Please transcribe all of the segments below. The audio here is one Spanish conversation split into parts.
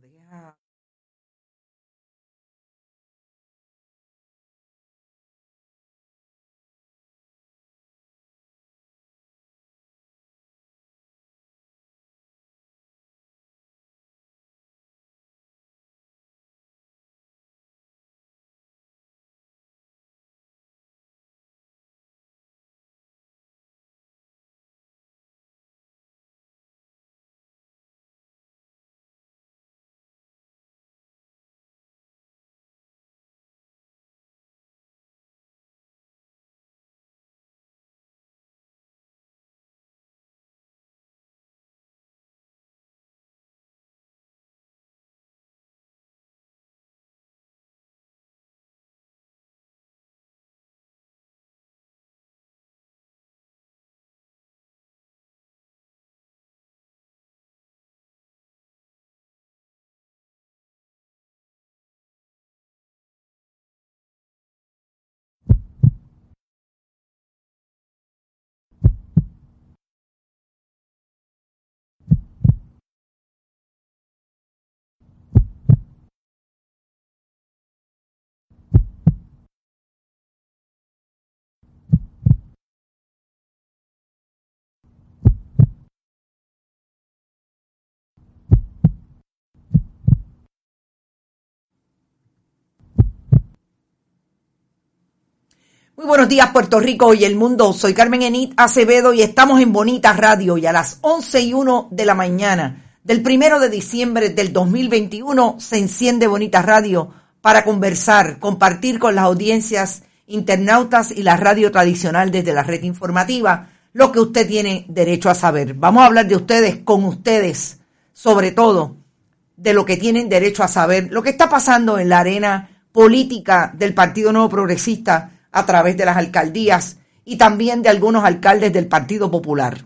They have. Muy buenos días Puerto Rico y el mundo. Soy Carmen Enit Acevedo y estamos en Bonita Radio y a las 11 y 1 de la mañana del primero de diciembre del 2021 se enciende Bonita Radio para conversar, compartir con las audiencias internautas y la radio tradicional desde la red informativa lo que usted tiene derecho a saber. Vamos a hablar de ustedes, con ustedes, sobre todo de lo que tienen derecho a saber, lo que está pasando en la arena política del Partido Nuevo Progresista a través de las alcaldías y también de algunos alcaldes del Partido Popular.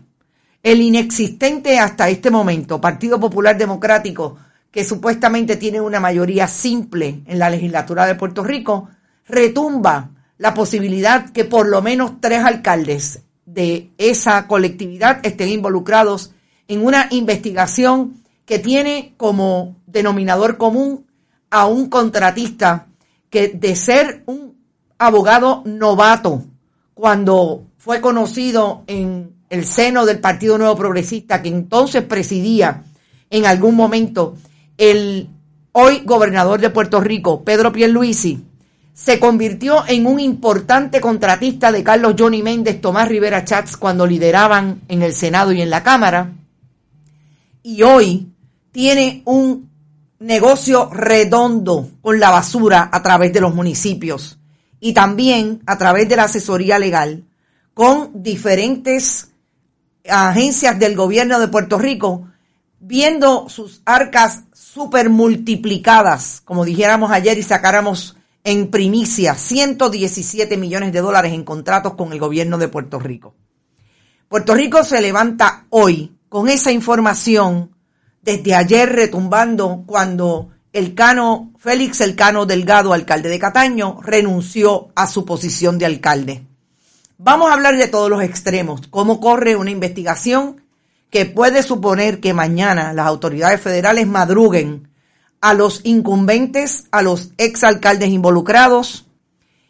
El inexistente hasta este momento Partido Popular Democrático, que supuestamente tiene una mayoría simple en la legislatura de Puerto Rico, retumba la posibilidad que por lo menos tres alcaldes de esa colectividad estén involucrados en una investigación que tiene como denominador común a un contratista que de ser un abogado novato cuando fue conocido en el seno del Partido Nuevo Progresista, que entonces presidía en algún momento el hoy gobernador de Puerto Rico, Pedro Pierluisi, se convirtió en un importante contratista de Carlos Johnny Méndez, Tomás Rivera Chats, cuando lideraban en el Senado y en la Cámara. Y hoy tiene un negocio redondo con la basura a través de los municipios y también a través de la asesoría legal con diferentes agencias del gobierno de Puerto Rico, viendo sus arcas súper multiplicadas, como dijéramos ayer y sacáramos en primicia 117 millones de dólares en contratos con el gobierno de Puerto Rico. Puerto Rico se levanta hoy con esa información desde ayer retumbando cuando el Cano, Félix Elcano Delgado, alcalde de Cataño, renunció a su posición de alcalde. Vamos a hablar de todos los extremos, cómo corre una investigación que puede suponer que mañana las autoridades federales madruguen a los incumbentes, a los exalcaldes involucrados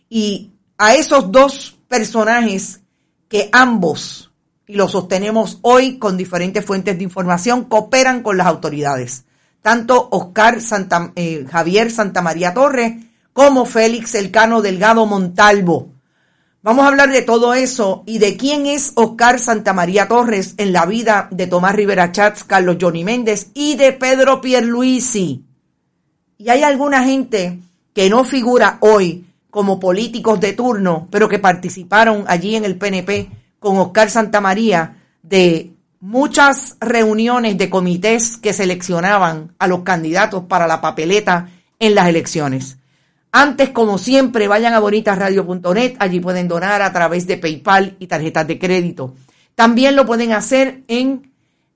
y a esos dos personajes que ambos, y lo sostenemos hoy con diferentes fuentes de información, cooperan con las autoridades tanto Oscar Santa, eh, Javier Santamaría Torres como Félix Elcano Delgado Montalvo. Vamos a hablar de todo eso y de quién es Oscar Santamaría Torres en la vida de Tomás Rivera Chats, Carlos Johnny Méndez y de Pedro Pierluisi. Y hay alguna gente que no figura hoy como políticos de turno, pero que participaron allí en el PNP con Oscar Santamaría de muchas reuniones de comités que seleccionaban a los candidatos para la papeleta en las elecciones. Antes, como siempre, vayan a bonitasradio.net, allí pueden donar a través de PayPal y tarjetas de crédito. También lo pueden hacer en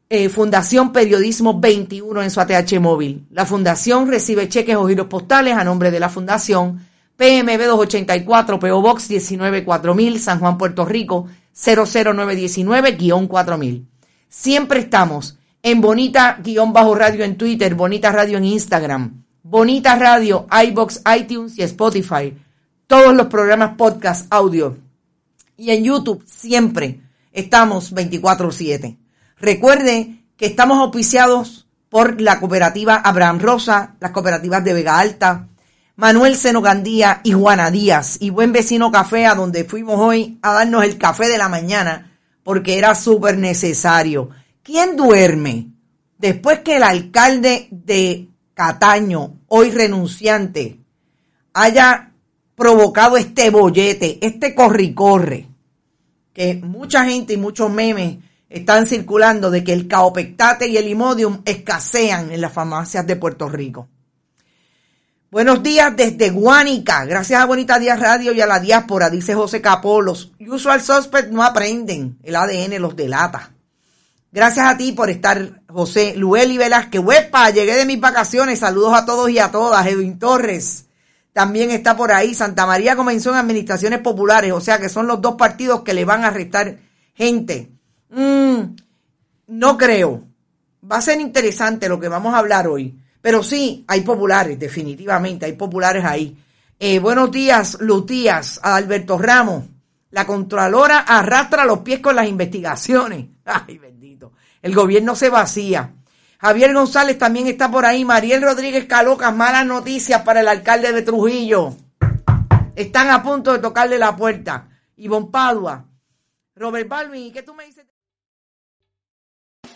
eh, Fundación Periodismo 21 en su ATH móvil. La fundación recibe cheques o giros postales a nombre de la fundación PMB 284, PO Box 194000, San Juan, Puerto Rico 00919-4000. Siempre estamos en Bonita-Radio en Twitter, Bonita Radio en Instagram, Bonita Radio, iBox, iTunes y Spotify. Todos los programas podcast audio. Y en YouTube siempre estamos 24/7. Recuerde que estamos auspiciados por la cooperativa Abraham Rosa, las cooperativas de Vega Alta, Manuel Senogandía y Juana Díaz y Buen Vecino Café, a donde fuimos hoy a darnos el café de la mañana, porque era súper necesario. ¿Quién duerme después que el alcalde de Cataño, hoy renunciante, haya provocado este bollete, este corre-corre, que mucha gente y muchos memes están circulando de que el caopectate y el imodium escasean en las farmacias de Puerto Rico. Buenos días desde Guánica. Gracias a Bonita Díaz Radio y a la diáspora, dice José Capó. Los usual suspects no aprenden. El ADN los delata. Gracias a ti por estar, José Lueli Velázquez. Huepa, llegué de mis vacaciones. Saludos a todos y a todas. Edwin Torres también está por ahí. Santa María comenzó en administraciones populares, o sea que son los dos partidos que le van a restar gente. Mm, no creo. Va a ser interesante lo que vamos a hablar hoy. Pero sí, hay populares, definitivamente, hay populares ahí. Eh, buenos días, Lutías, a Alberto Ramos. La Contralora arrastra los pies con las investigaciones. Ay, bendito. El gobierno se vacía. Javier González también está por ahí. Mariel Rodríguez Calocas, malas noticias para el alcalde de Trujillo. Están a punto de tocarle la puerta. Ivonne Padua. Robert Balvin, ¿qué tú me dices?